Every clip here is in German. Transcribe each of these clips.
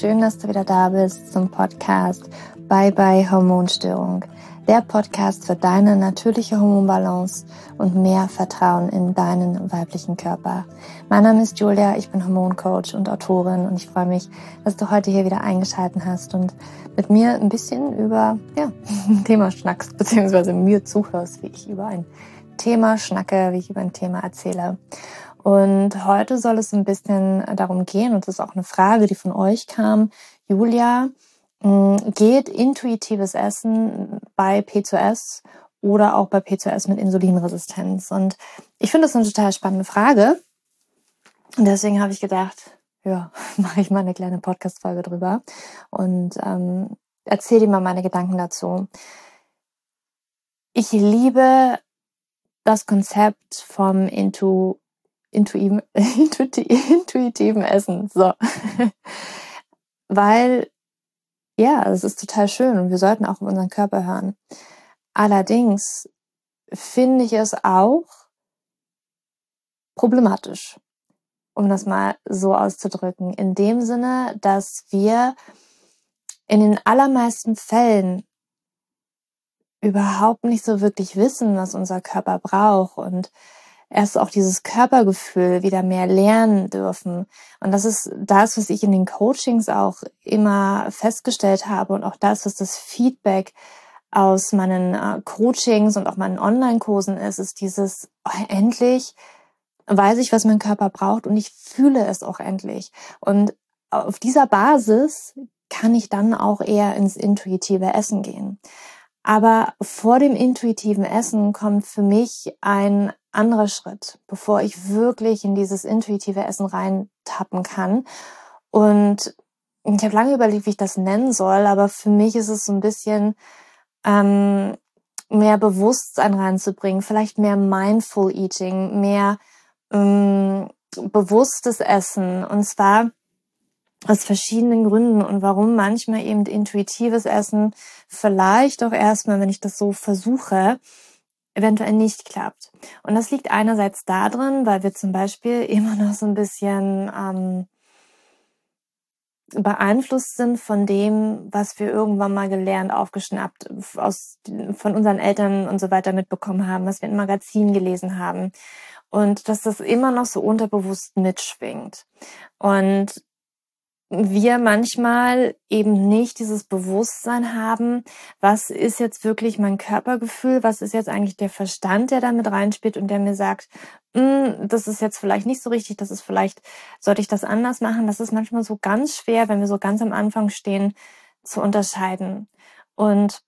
schön, dass du wieder da bist zum Podcast Bye Bye Hormonstörung. Der Podcast für deine natürliche Hormonbalance und mehr Vertrauen in deinen weiblichen Körper. Mein Name ist Julia, ich bin Hormoncoach und Autorin und ich freue mich, dass du heute hier wieder eingeschalten hast und mit mir ein bisschen über ja, ein Thema schnackst, beziehungsweise mir zuhörst, wie ich über ein Thema schnacke, wie ich über ein Thema erzähle. Und heute soll es ein bisschen darum gehen, und das ist auch eine Frage, die von euch kam. Julia, mm, geht intuitives Essen bei P2S oder auch bei P2S mit Insulinresistenz? Und ich finde das eine total spannende Frage. Und deswegen habe ich gedacht, ja, mache ich mal eine kleine Podcast-Folge drüber und ähm, erzähle dir mal meine Gedanken dazu. Ich liebe das Konzept vom Intu intuitiven, intuitiven Essen. So. Weil, ja, es ist total schön und wir sollten auch auf unseren Körper hören. Allerdings finde ich es auch problematisch, um das mal so auszudrücken, in dem Sinne, dass wir in den allermeisten Fällen überhaupt nicht so wirklich wissen, was unser Körper braucht und erst auch dieses Körpergefühl wieder mehr lernen dürfen. Und das ist das, was ich in den Coachings auch immer festgestellt habe und auch das, was das Feedback aus meinen äh, Coachings und auch meinen Online-Kursen ist, ist dieses oh, endlich weiß ich, was mein Körper braucht und ich fühle es auch endlich. Und auf dieser Basis kann ich dann auch eher ins intuitive Essen gehen. Aber vor dem intuitiven Essen kommt für mich ein anderer Schritt, bevor ich wirklich in dieses intuitive Essen reintappen kann. Und ich habe lange überlegt, wie ich das nennen soll, aber für mich ist es so ein bisschen ähm, mehr Bewusstsein reinzubringen, vielleicht mehr Mindful Eating, mehr ähm, bewusstes Essen. Und zwar aus verschiedenen Gründen und warum manchmal eben intuitives Essen vielleicht auch erstmal, wenn ich das so versuche, eventuell nicht klappt. Und das liegt einerseits darin, weil wir zum Beispiel immer noch so ein bisschen ähm, beeinflusst sind von dem, was wir irgendwann mal gelernt, aufgeschnappt, aus, von unseren Eltern und so weiter mitbekommen haben, was wir in Magazinen gelesen haben. Und dass das immer noch so unterbewusst mitschwingt. Und wir manchmal eben nicht dieses Bewusstsein haben, was ist jetzt wirklich mein Körpergefühl, was ist jetzt eigentlich der Verstand, der damit reinspielt und der mir sagt, hm, das ist jetzt vielleicht nicht so richtig, das ist vielleicht, sollte ich das anders machen. Das ist manchmal so ganz schwer, wenn wir so ganz am Anfang stehen, zu unterscheiden. Und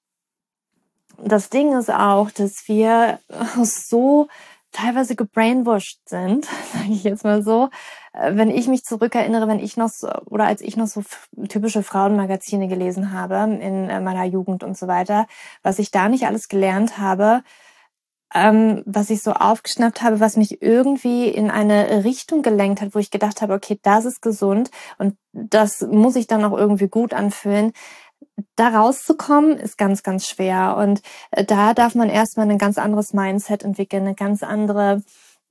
das Ding ist auch, dass wir so teilweise gebrainwashed sind, sage ich jetzt mal so. Äh, wenn ich mich zurückerinnere, wenn ich noch so, oder als ich noch so typische Frauenmagazine gelesen habe in äh, meiner Jugend und so weiter, was ich da nicht alles gelernt habe, ähm, was ich so aufgeschnappt habe, was mich irgendwie in eine Richtung gelenkt hat, wo ich gedacht habe, okay, das ist gesund und das muss ich dann auch irgendwie gut anfühlen da rauszukommen, ist ganz, ganz schwer. Und äh, da darf man erstmal ein ganz anderes Mindset entwickeln, eine ganz andere,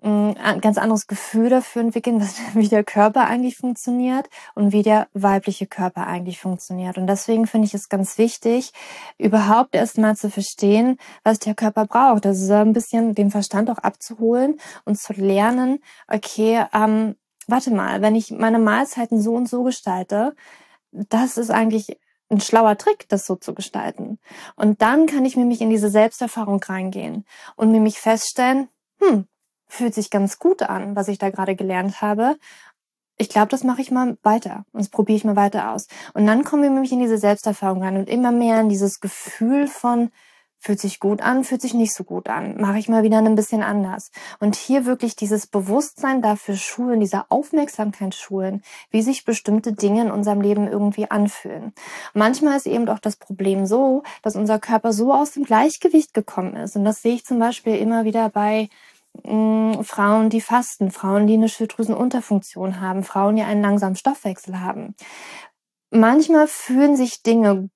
ein ganz anderes Gefühl dafür entwickeln, wie der Körper eigentlich funktioniert und wie der weibliche Körper eigentlich funktioniert. Und deswegen finde ich es ganz wichtig, überhaupt erstmal zu verstehen, was der Körper braucht. Also ein bisschen den Verstand auch abzuholen und zu lernen, okay, ähm, warte mal, wenn ich meine Mahlzeiten so und so gestalte, das ist eigentlich ein schlauer Trick, das so zu gestalten. Und dann kann ich nämlich in diese Selbsterfahrung reingehen und nämlich feststellen, hm, fühlt sich ganz gut an, was ich da gerade gelernt habe. Ich glaube, das mache ich mal weiter und das probiere ich mal weiter aus. Und dann kommen wir nämlich in diese Selbsterfahrung rein und immer mehr in dieses Gefühl von, Fühlt sich gut an, fühlt sich nicht so gut an. Mache ich mal wieder ein bisschen anders. Und hier wirklich dieses Bewusstsein dafür schulen, dieser Aufmerksamkeit schulen, wie sich bestimmte Dinge in unserem Leben irgendwie anfühlen. Manchmal ist eben auch das Problem so, dass unser Körper so aus dem Gleichgewicht gekommen ist. Und das sehe ich zum Beispiel immer wieder bei mm, Frauen, die fasten, Frauen, die eine Schilddrüsenunterfunktion haben, Frauen, die einen langsamen Stoffwechsel haben. Manchmal fühlen sich Dinge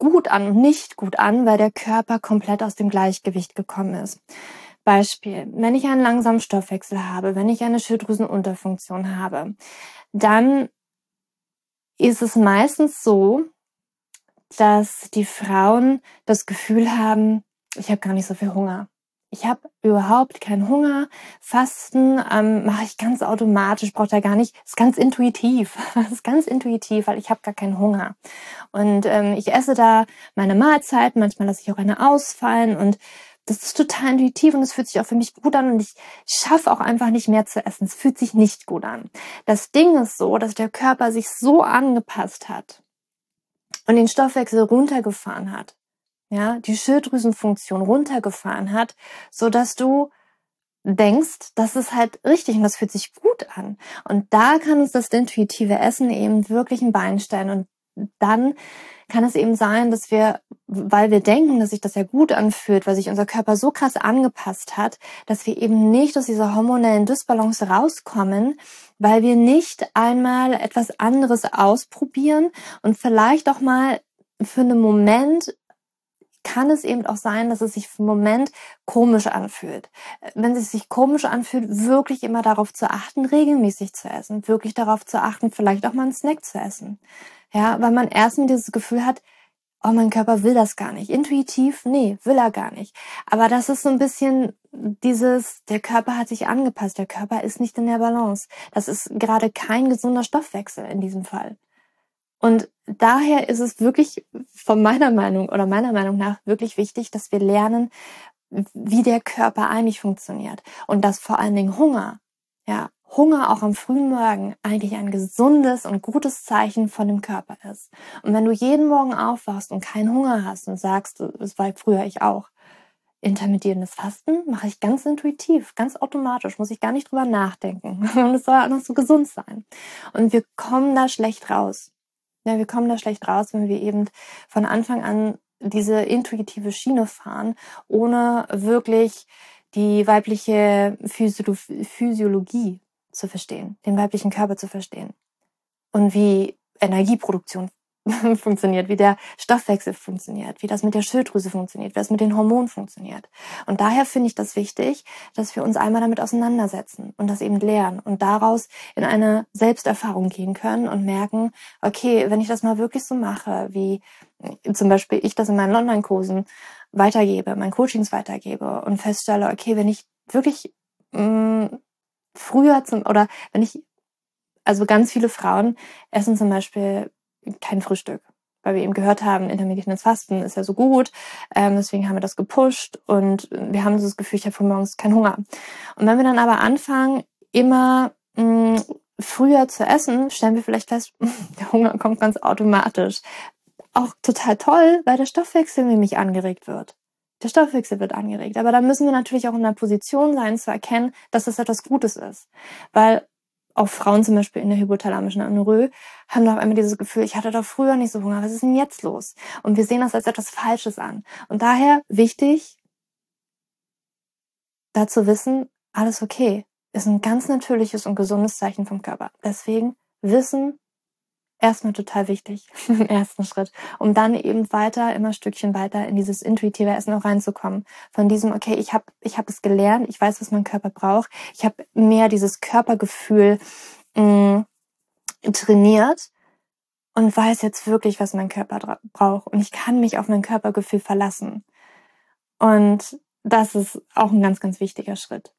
gut an und nicht gut an, weil der Körper komplett aus dem Gleichgewicht gekommen ist. Beispiel, wenn ich einen langsamen Stoffwechsel habe, wenn ich eine Schilddrüsenunterfunktion habe, dann ist es meistens so, dass die Frauen das Gefühl haben, ich habe gar nicht so viel Hunger. Ich habe überhaupt keinen Hunger. Fasten ähm, mache ich ganz automatisch, braucht er gar nicht. Ist ganz intuitiv. Ist ganz intuitiv, weil ich habe gar keinen Hunger. Und ähm, ich esse da meine Mahlzeit. Manchmal lasse ich auch eine ausfallen und das ist total intuitiv und es fühlt sich auch für mich gut an und ich schaffe auch einfach nicht mehr zu essen. Es fühlt sich nicht gut an. Das Ding ist so, dass der Körper sich so angepasst hat und den Stoffwechsel runtergefahren hat, ja, die Schilddrüsenfunktion runtergefahren hat, so dass du denkst, das ist halt richtig und das fühlt sich gut an. Und da kann uns das intuitive Essen eben wirklich ein Bein stellen und dann kann es eben sein, dass wir, weil wir denken, dass sich das ja gut anfühlt, weil sich unser Körper so krass angepasst hat, dass wir eben nicht aus dieser hormonellen Dysbalance rauskommen, weil wir nicht einmal etwas anderes ausprobieren und vielleicht auch mal für einen Moment kann es eben auch sein, dass es sich einen Moment komisch anfühlt. Wenn es sich komisch anfühlt, wirklich immer darauf zu achten, regelmäßig zu essen, wirklich darauf zu achten, vielleicht auch mal einen Snack zu essen. Ja, weil man erstmal dieses Gefühl hat, oh, mein Körper will das gar nicht. Intuitiv, nee, will er gar nicht. Aber das ist so ein bisschen dieses, der Körper hat sich angepasst, der Körper ist nicht in der Balance. Das ist gerade kein gesunder Stoffwechsel in diesem Fall. Und daher ist es wirklich von meiner Meinung oder meiner Meinung nach wirklich wichtig, dass wir lernen, wie der Körper eigentlich funktioniert und dass vor allen Dingen Hunger, ja, Hunger auch am frühen Morgen eigentlich ein gesundes und gutes Zeichen von dem Körper ist. Und wenn du jeden Morgen aufwachst und keinen Hunger hast und sagst, das war früher ich auch, intermittierendes Fasten mache ich ganz intuitiv, ganz automatisch, muss ich gar nicht drüber nachdenken. Und es soll auch noch so gesund sein. Und wir kommen da schlecht raus. Ja, wir kommen da schlecht raus, wenn wir eben von Anfang an diese intuitive Schiene fahren, ohne wirklich die weibliche Physiologie zu verstehen, den weiblichen Körper zu verstehen und wie Energieproduktion funktioniert, wie der Stoffwechsel funktioniert, wie das mit der Schilddrüse funktioniert, wie das mit den Hormonen funktioniert. Und daher finde ich das wichtig, dass wir uns einmal damit auseinandersetzen und das eben lernen und daraus in eine Selbsterfahrung gehen können und merken, okay, wenn ich das mal wirklich so mache, wie zum Beispiel ich das in meinen Online-Kursen weitergebe, meinen Coachings weitergebe und feststelle, okay, wenn ich wirklich mh, mm, früher zum, oder wenn ich, also ganz viele Frauen essen zum Beispiel kein Frühstück, weil wir eben gehört haben, intermittierendes Fasten ist ja so gut, ähm, deswegen haben wir das gepusht und wir haben das Gefühl, ich habe von morgens keinen Hunger. Und wenn wir dann aber anfangen, immer mh, mm, früher zu essen, stellen wir vielleicht fest, der Hunger kommt ganz automatisch. Auch total toll, weil der Stoffwechsel nämlich angeregt wird. Der Stoffwechsel wird angeregt. Aber da müssen wir natürlich auch in der Position sein, zu erkennen, dass das etwas Gutes ist. Weil auch Frauen zum Beispiel in der hypothalamischen Anorö haben doch einmal dieses Gefühl, ich hatte doch früher nicht so Hunger, was ist denn jetzt los? Und wir sehen das als etwas Falsches an. Und daher wichtig, dazu wissen, alles okay, ist ein ganz natürliches und gesundes Zeichen vom Körper. Deswegen wissen, erstmal total wichtig im ersten Schritt, um dann eben weiter, immer Stückchen weiter in dieses intuitive Essen auch reinzukommen. Von diesem, okay, ich habe ich hab es gelernt, ich weiß, was mein Körper braucht, ich habe mehr dieses Körpergefühl mh, mm, trainiert und weiß jetzt wirklich, was mein Körper braucht und ich kann mich auf mein Körpergefühl verlassen. Und das ist auch ein ganz, ganz wichtiger Schritt.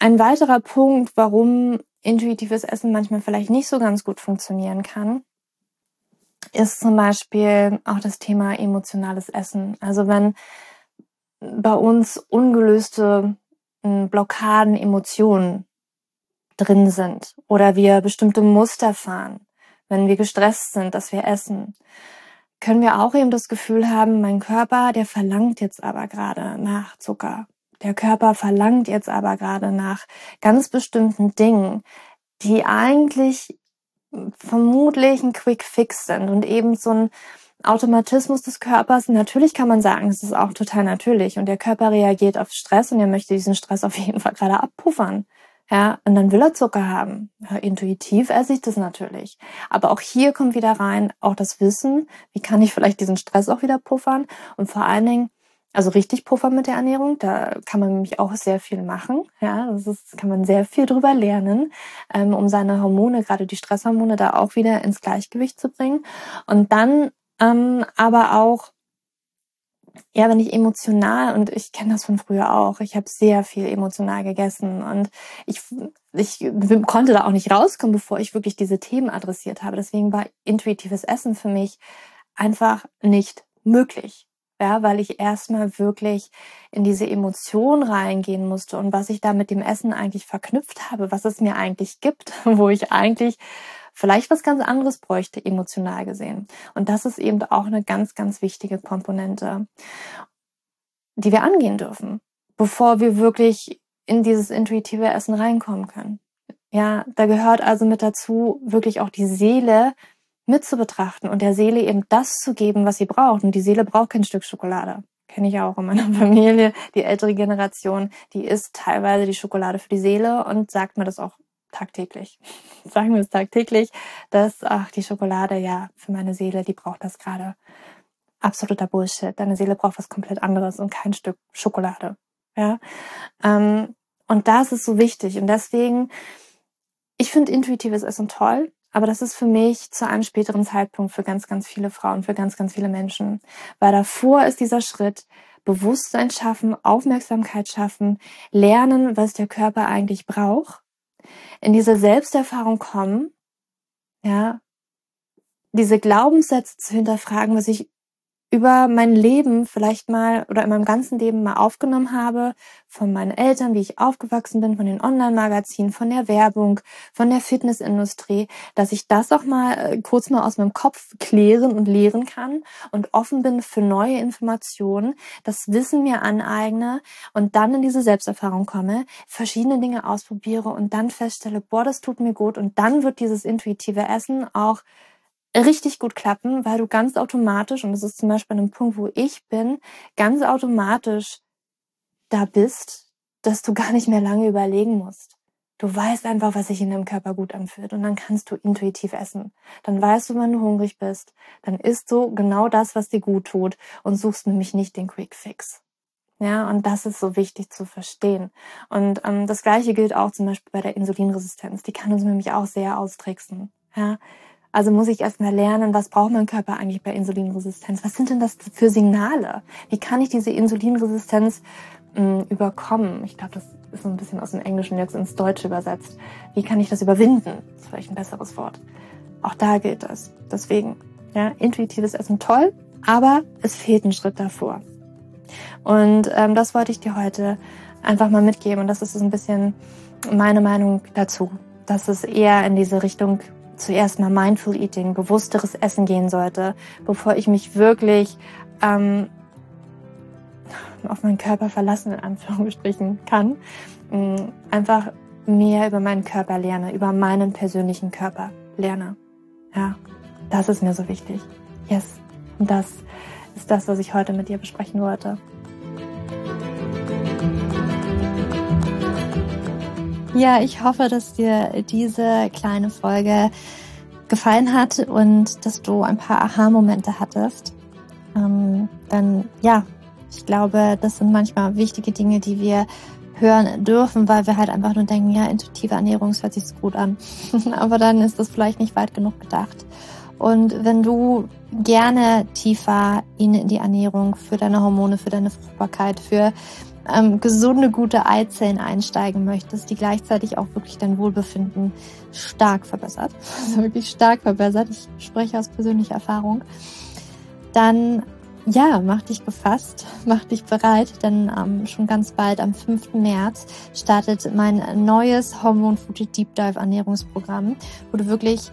Ein weiterer Punkt, warum intuitives Essen manchmal vielleicht nicht so ganz gut funktionieren kann, ist zum Beispiel auch das Thema emotionales Essen. Also wenn bei uns ungelöste hm, Blockaden, Emotionen drin sind oder wir bestimmte Muster fahren, wenn wir gestresst sind, dass wir essen, können wir auch eben das Gefühl haben, mein Körper, der verlangt jetzt aber gerade nach Zucker der Körper verlangt jetzt aber gerade nach ganz bestimmten Dingen, die eigentlich vermutlich ein Quick Fix sind und eben so ein Automatismus des Körpers. Natürlich kann man sagen, es ist auch total natürlich und der Körper reagiert auf Stress und er möchte diesen Stress auf jeden Fall gerade abpuffern. Ja, und dann will er Zucker haben. Ja, intuitiv esse ich das natürlich. Aber auch hier kommt wieder rein auch das Wissen, wie kann ich vielleicht diesen Stress auch wieder puffern und vor allen Dingen, Also richtig Puffer mit der Ernährung, da kann man nämlich auch sehr viel machen. Ja, das ist, kann man sehr viel drüber lernen, ähm, um seine Hormone, gerade die Stresshormone, da auch wieder ins Gleichgewicht zu bringen. Und dann ähm, aber auch ja, wenn ich emotional, und ich kenne das von früher auch, ich habe sehr viel emotional gegessen und ich, ich konnte da auch nicht rauskommen, bevor ich wirklich diese Themen adressiert habe. Deswegen war intuitives Essen für mich einfach nicht möglich. Ja, weil ich erstmal wirklich in diese Emotion reingehen musste und was ich da mit dem Essen eigentlich verknüpft habe, was es mir eigentlich gibt, wo ich eigentlich vielleicht was ganz anderes bräuchte, emotional gesehen. Und das ist eben auch eine ganz, ganz wichtige Komponente, die wir angehen dürfen, bevor wir wirklich in dieses intuitive Essen reinkommen können. Ja, da gehört also mit dazu, wirklich auch die Seele mit zu betrachten und der Seele eben das zu geben, was sie braucht. Und die Seele braucht kein Stück Schokolade. Kenne ich auch in meiner Familie. Die ältere Generation, die isst teilweise die Schokolade für die Seele und sagt mir das auch tagtäglich. Sagen wir es tagtäglich, dass, ach, die Schokolade, ja, für meine Seele, die braucht das gerade. Absoluter Bullshit. Deine Seele braucht was komplett anderes und kein Stück Schokolade. Ja. Ähm, und das ist so wichtig. Und deswegen, ich finde intuitives Essen toll, aber das ist für mich zu einem späteren Zeitpunkt für ganz, ganz viele Frauen, für ganz, ganz viele Menschen. Weil davor ist dieser Schritt, Bewusstsein schaffen, Aufmerksamkeit schaffen, lernen, was der Körper eigentlich braucht in diese Selbsterfahrung kommen, ja, diese Glaubenssätze zu hinterfragen, was ich über mein Leben vielleicht mal oder in meinem ganzen Leben mal aufgenommen habe, von meinen Eltern, wie ich aufgewachsen bin, von den Online-Magazinen, von der Werbung, von der Fitnessindustrie, dass ich das auch mal äh, kurz mal aus meinem Kopf klären und lehren kann und offen bin für neue Informationen, das Wissen mir aneigne und dann in diese Selbsterfahrung komme, verschiedene Dinge ausprobiere und dann feststelle, boah, das tut mir gut. Und dann wird dieses intuitive Essen auch richtig gut klappen, weil du ganz automatisch, und das ist zum Beispiel an einem Punkt, wo ich bin, ganz automatisch da bist, dass du gar nicht mehr lange überlegen musst. Du weißt einfach, was sich in deinem Körper gut anfühlt und dann kannst du intuitiv essen. Dann weißt du, wann du hungrig bist. Dann isst du genau das, was dir gut tut und suchst nämlich nicht den Quick Fix. Ja, und das ist so wichtig zu verstehen. Und ähm, das Gleiche gilt auch zum Beispiel bei der Insulinresistenz. Die kann uns nämlich auch sehr austricksen. Ja, also muss ich erstmal lernen, was braucht mein Körper eigentlich bei Insulinresistenz? Was sind denn das für Signale? Wie kann ich diese Insulinresistenz mh, hm, überkommen? Ich glaube, das ist so ein bisschen aus dem Englischen jetzt ins Deutsche übersetzt. Wie kann ich das überwinden? Das ist vielleicht ein besseres Wort. Auch da gilt das. Deswegen, ja, intuitives Essen toll, aber es fehlt ein Schritt davor. Und ähm, das wollte ich dir heute einfach mal mitgeben. Und das ist so ein bisschen meine Meinung dazu, dass es eher in diese Richtung zuerst mal Mindful Eating, bewussteres Essen gehen sollte, bevor ich mich wirklich ähm, auf meinen Körper verlassen, in Anführungsstrichen, kann. Mm, einfach mehr über meinen Körper lerne, über meinen persönlichen Körper lerne. Ja, das ist mir so wichtig. Yes. Und das ist das, was ich heute mit dir besprechen wollte. Ja, ich hoffe, dass dir diese kleine Folge gefallen hat und dass du ein paar Aha-Momente hattest. Ähm, dann ja, ich glaube, das sind manchmal wichtige Dinge, die wir hören dürfen, weil wir halt einfach nur denken, ja, intuitive Ernährung hört sich so gut an. Aber dann ist das vielleicht nicht weit genug gedacht. Und wenn du gerne tiefer in die Ernährung für deine Hormone, für deine Fruchtbarkeit, für ähm, gesunde, gute Eizellen einsteigen möchtest, die gleichzeitig auch wirklich dein Wohlbefinden stark verbessert, also wirklich stark verbessert, ich spreche aus persönlicher Erfahrung, dann ja, mach dich gefasst, mach dich bereit, denn ähm, schon ganz bald am 5. März startet mein neues Hormon Food Deep Dive Ernährungsprogramm, wo du wirklich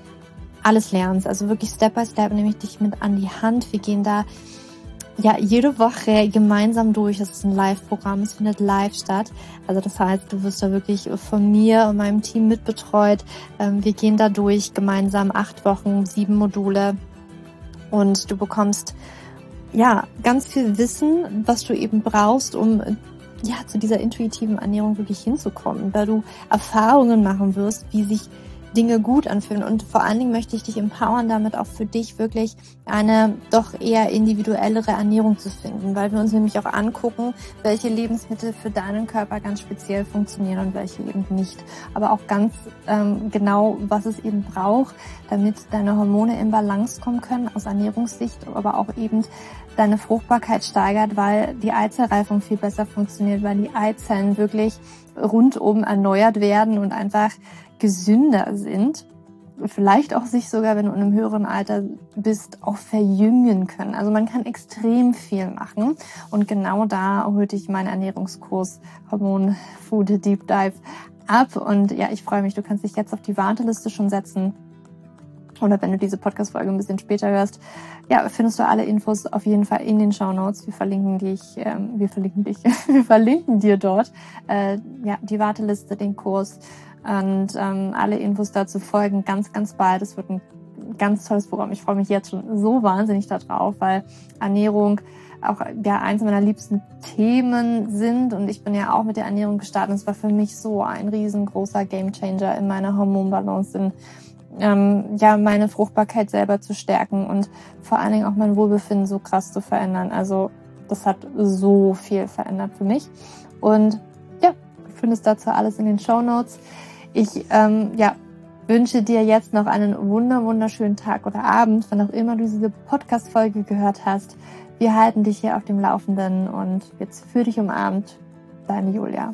alles lernst, also wirklich Step by Step nehme ich dich mit an die Hand. Wir gehen da ja jede Woche gemeinsam durch. Das ist ein Live-Programm, es findet live statt. Also das heißt, du wirst da wirklich von mir und meinem Team mitbetreut. Ähm, wir gehen da durch gemeinsam acht Wochen, sieben Module und du bekommst ja ganz viel Wissen, was du eben brauchst, um ja zu dieser intuitiven Ernährung wirklich hinzukommen, weil du Erfahrungen machen wirst, wie sich Dinge gut anfühlen. Und vor allen Dingen möchte ich dich empowern, damit auch für dich wirklich eine doch eher individuellere Ernährung zu finden, weil wir uns nämlich auch angucken, welche Lebensmittel für deinen Körper ganz speziell funktionieren und welche eben nicht. Aber auch ganz ähm, genau, was es eben braucht, damit deine Hormone in Balance kommen können aus Ernährungssicht, aber auch eben deine Fruchtbarkeit steigert, weil die Eizellreifung viel besser funktioniert, weil die Eizellen wirklich rundum erneuert werden und einfach gesünder sind. Vielleicht auch sich sogar, wenn du in einem höheren Alter bist, auch verjüngen können. Also man kann extrem viel machen. Und genau da holte ich meinen Ernährungskurs Hormon Food Deep Dive ab. Und ja, ich freue mich, du kannst dich jetzt auf die Warteliste schon setzen oder wenn du diese Podcast-Folge ein bisschen später hörst, ja, findest du alle Infos auf jeden Fall in den Show Notes. Wir verlinken dich, ähm, wir verlinken dich, wir verlinken dir dort äh, ja die Warteliste, den Kurs und ähm, alle Infos dazu folgen ganz, ganz bald. Es wird ein ganz tolles Programm. Ich freue mich jetzt schon so wahnsinnig darauf, weil Ernährung auch ja eins meiner liebsten Themen sind und ich bin ja auch mit der Ernährung gestartet. Es war für mich so ein riesengroßer Gamechanger in meiner Hormonbalance, in ähm, ja meine Fruchtbarkeit selber zu stärken und vor allen Dingen auch mein Wohlbefinden so krass zu verändern. Also das hat so viel verändert für mich und ja, du findest dazu alles in den Show Notes. Ich ähm, ja wünsche dir jetzt noch einen wunder wunderschönen Tag oder Abend, wann auch immer du diese Podcast Folge gehört hast. Wir halten dich hier auf dem Laufenden und jetzt für dich umarmt, deine Julia.